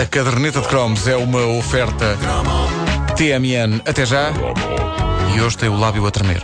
A caderneta de cromos é uma oferta TMN. Até já. E hoje tem o lábio a tremer.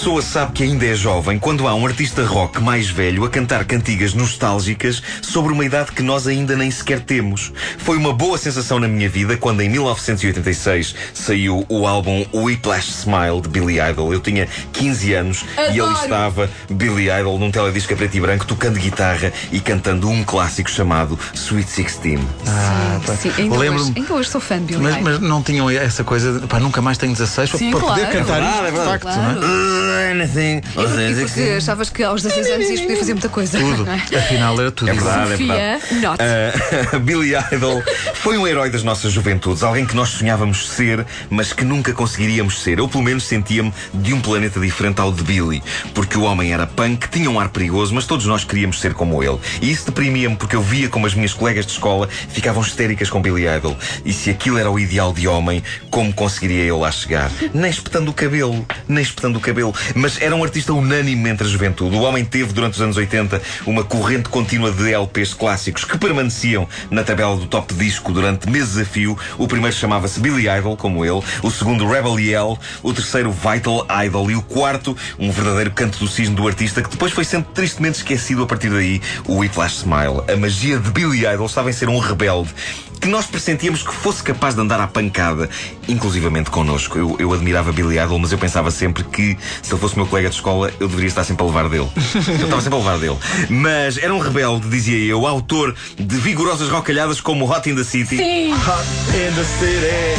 Pessoa sabe que ainda é jovem quando há um artista rock mais velho a cantar cantigas nostálgicas sobre uma idade que nós ainda nem sequer temos. Foi uma boa sensação na minha vida quando em 1986 saiu o álbum Whiplash Smile de Billy Idol. Eu tinha 15 anos e ele Adoro! estava, Billy Idol, num teledisco a preto e branco, tocando guitarra e cantando um clássico chamado Sweet Sixteen. Ah, pá. Sim, ainda, hoje, ainda hoje sou fã de Billie Mas, Eilish. mas não tinham essa coisa de pá, nunca mais tenho 16 para, Sim, para poder claro. cantar É verdade, isto, é de verdade. facto, não é? Uh, anything, E porque, e porque achavas que aos 16 anos ias poder fazer muita coisa. Tudo. é? Afinal era tudo. É verdade, é Sofia, verdade. not. Ah, Billy Idol foi um herói das nossas juventudes, alguém que nós sonhávamos ser, mas que nunca conseguiríamos ser. Eu, pelo menos, sentia-me de um planeta diferente ao de Billy, porque o homem era punk, tinha um ar perigoso, mas todos nós queríamos ser como ele. E isso deprimia-me porque eu via como as minhas colegas de escola ficavam histéricas com Billy Idol. E se aquilo era o ideal de homem, como conseguiria eu lá chegar? Nem espetando o cabelo, nem espetando o cabelo. Mas era um artista unânime entre a juventude. O homem teve, durante os anos 80, uma corrente contínua de LPs clássicos que permaneciam na tabela do top disco durante meses a fio. O primeiro chamava-se Billy Idol, como ele. O segundo, Rebel Yell. O terceiro, Vital Idol. E o quarto, um verdadeiro canto do cisne do artista que depois foi sempre tristemente esquecido a partir daí, o Whiplash Smile. A magia de Billy Idol estava em ser um rebelde que nós pressentíamos que fosse capaz de andar à pancada, inclusivamente connosco. Eu, eu admirava Billy Idol, mas eu pensava sempre que, se ele fosse meu colega de escola, eu deveria estar sempre a levar dele. Eu estava sempre a levar dele. Mas era um rebelde, dizia eu, autor de vigorosas rocalhadas como Hot in the City. Sim. Hot in the City.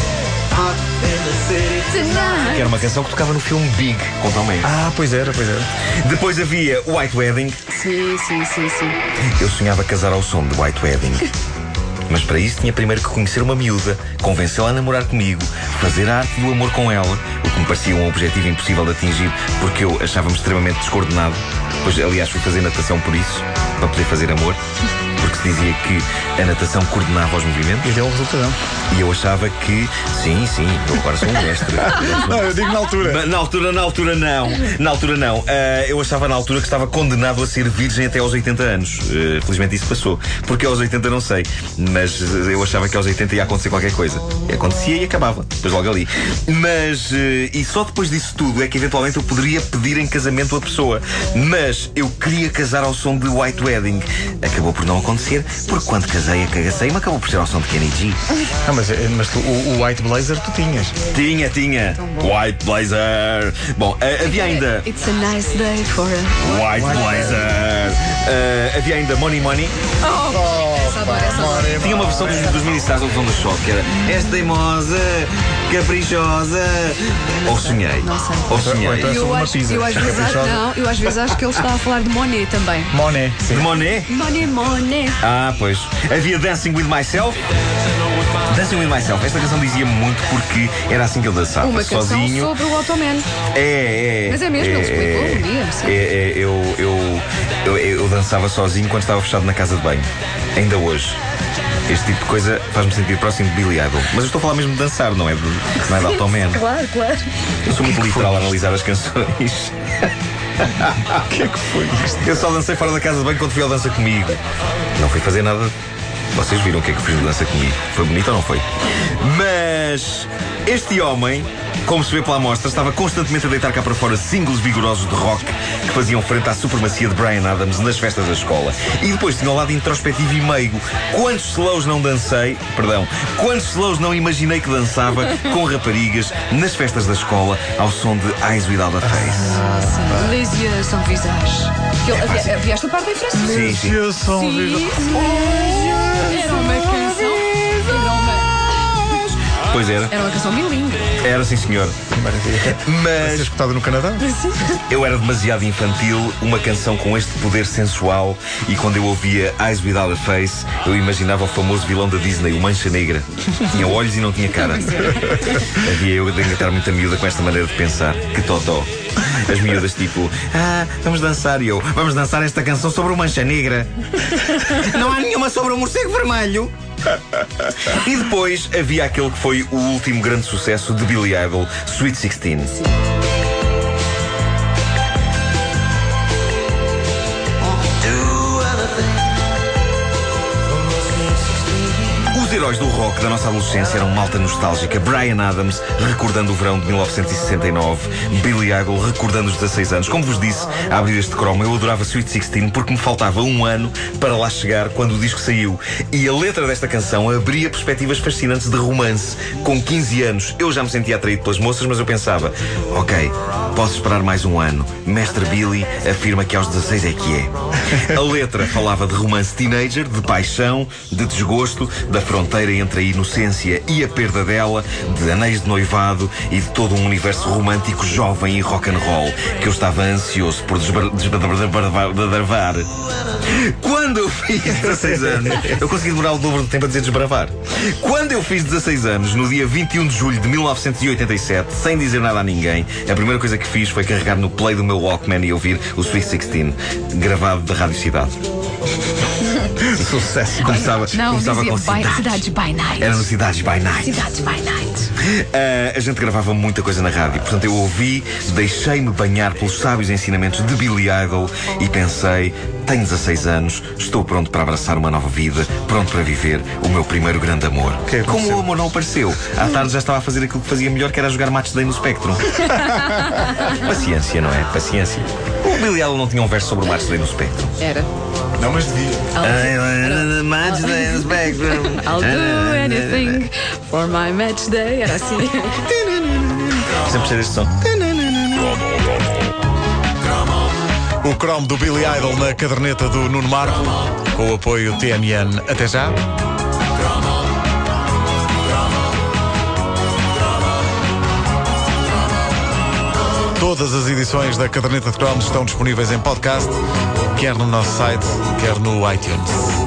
Hot in the City. Tonight. Que era uma canção que tocava no filme Big, com Tom Hanks. Ah, pois era, pois era. Depois havia White Wedding. Sim, sim, sim, sim. Eu sonhava casar ao som de White Wedding. Mas para isso tinha primeiro que conhecer uma miúda, convencê-la a namorar comigo, fazer a arte do amor com ela, o que me parecia um objetivo impossível de atingir, porque eu achava-me extremamente descoordenado. Pois, aliás, fui fazer natação por isso, para poder fazer amor, porque se dizia que a natação coordenava os movimentos, E deu um resultado. e eu achava que, sim, sim, eu agora sou um mestre. Não, eu digo na altura. Na, na altura, na altura não. Na altura não. Ah, eu achava na altura que estava condenado a ser virgem até aos 80 anos. Ah, felizmente isso passou. Porque aos 80 não sei. Mas eu achava que aos 80 ia acontecer qualquer coisa. E acontecia e acabava. Depois logo ali. Mas, ah, e só depois disso tudo é que eventualmente eu poderia pedir em casamento a pessoa. Mas eu queria casar ao som de White Wedding. Acabou por não acontecer, porque quando casei, a cagacei-me acabou por ser ao som de Kenny G. Ah, mas, mas tu, o, o White Blazer tu tinhas. Tinha, tinha. White Blazer. Bom, ah, havia ainda. It's a nice day for a... White Blazer. Ah, havia ainda Money Money. Essa adoro, essa adoro. Tinha uma versão dos, dos mini stars da versão do choque que era És teimosa, caprichosa. Ou sonhei. Não sei. Ou sonhei. Então- Eu, sobre uma acho, pizza. eu, às vezes, acho- não, eu às vezes acho que ele está a falar de Monet também. Monet. De Monet? Monet, Monet. Ah, pois. Havia Dancing with Myself. Dancing with Myself. Esta canção dizia muito porque era assim que eu dançava. Uma canção sozinho. sobre o Automan. É, é. Mas é mesmo, ele explicou um dia, sim. É, é, eu, eu, eu, eu dançava sozinho quando estava fechado na casa de banho. Ainda hoje. Este tipo de coisa faz-me sentir próximo de Billy Idol. Mas eu estou a falar mesmo de dançar, não é de, não é de Automan. Claro, claro. Eu sou muito literal a analisar as canções. O que é que foi isto? Eu só dancei fora da casa de banho quando fui ao Dança Comigo. Não fui fazer nada. Vocês viram o que é que eu fiz no Dança Comigo? Foi bonito ou não foi? Mas este homem, como se vê pela amostra, estava constantemente a deitar cá para fora singles vigorosos de rock que faziam frente à supremacia de Brian Adams nas festas da escola. E depois tinha o lado introspectivo e meigo. Quantos slows não dancei, perdão, quantos slows não imaginei que dançava com raparigas nas festas da escola ao som de Eyes Without a Face. Sim, Les yeux sans visage. Que havia, esta parte em francês. Sim, sim. Eu sou um Sim. Era uma, Pois era. era uma canção bilingue. Era sim, senhor. Maravilha. Vai ser Mas escutado no Canadá? eu era demasiado infantil, uma canção com este poder sensual, e quando eu ouvia Eyes Without a Face, eu imaginava o famoso vilão da Disney, o Mancha Negra. Tinha olhos e não tinha cara. Havia eu de engatar muita miúda com esta maneira de pensar. Que totó. As miúdas tipo, ah, vamos dançar. E eu, vamos dançar esta canção sobre o Mancha Negra. Não há nenhuma sobre o morcego vermelho. E depois havia aquele que foi o último grande sucesso de Billy Idol, Sweet Sixteen. Heróis do rock da nossa adolescência eram malta nostálgica. Brian Adams recordando o verão de 1969. Billy Idol recordando os 16 anos. Como vos disse, a abrir este cromo, eu adorava Sweet Sixteen porque me faltava um ano para lá chegar quando o disco saiu. E a letra desta canção abria perspectivas fascinantes de romance. Com 15 anos, eu já me sentia atraído pelas moças, mas eu pensava, ok, posso esperar mais um ano. Mestre Billy afirma que aos 16 é que é. A letra falava de romance teenager, de paixão, de desgosto, da fronteira entre a inocência e a perda dela, de anéis de noivado e de todo um universo romântico jovem e rock and roll que eu estava ansioso por desbravar. Quando eu fiz 16 anos, eu consegui demorar o dobro do tempo a dizer desbravar. Quando eu fiz 16 anos, no dia 21 de julho de 1987, sem dizer nada a ninguém, a primeira coisa que fiz foi carregar no play do meu Walkman e ouvir o Sweet 16, gravado da Rádio Cidade. Sucesso. Começava, Não, começava dizia com by, cidades. Cidades by Night. Era no Cidades by Night. Cidades by Night. Ah, a gente gravava muita coisa na rádio. Portanto, eu ouvi, deixei-me banhar pelos sábios ensinamentos de Billy Idol e pensei: tenho 16 anos, estou pronto para abraçar uma nova vida, pronto para viver o meu primeiro grande amor. que aconteceu? Como o amor não apareceu, à tarde já estava a fazer aquilo que fazia melhor, que era jogar match day no Spectrum. Paciência, não é? Paciência. O Billy Idol não tinha um verso sobre o match day no Spectrum. Era. Não, mas devia. I'll, Match day Spectrum. I'll do anything for my match day. Era assim. Sempre ser este som. O Chrome do Billy Idol na caderneta do Nuno Marco, com o apoio TMN. Até já. Todas as edições da caderneta de Cromos estão disponíveis em podcast, quer no nosso site, quer no iTunes.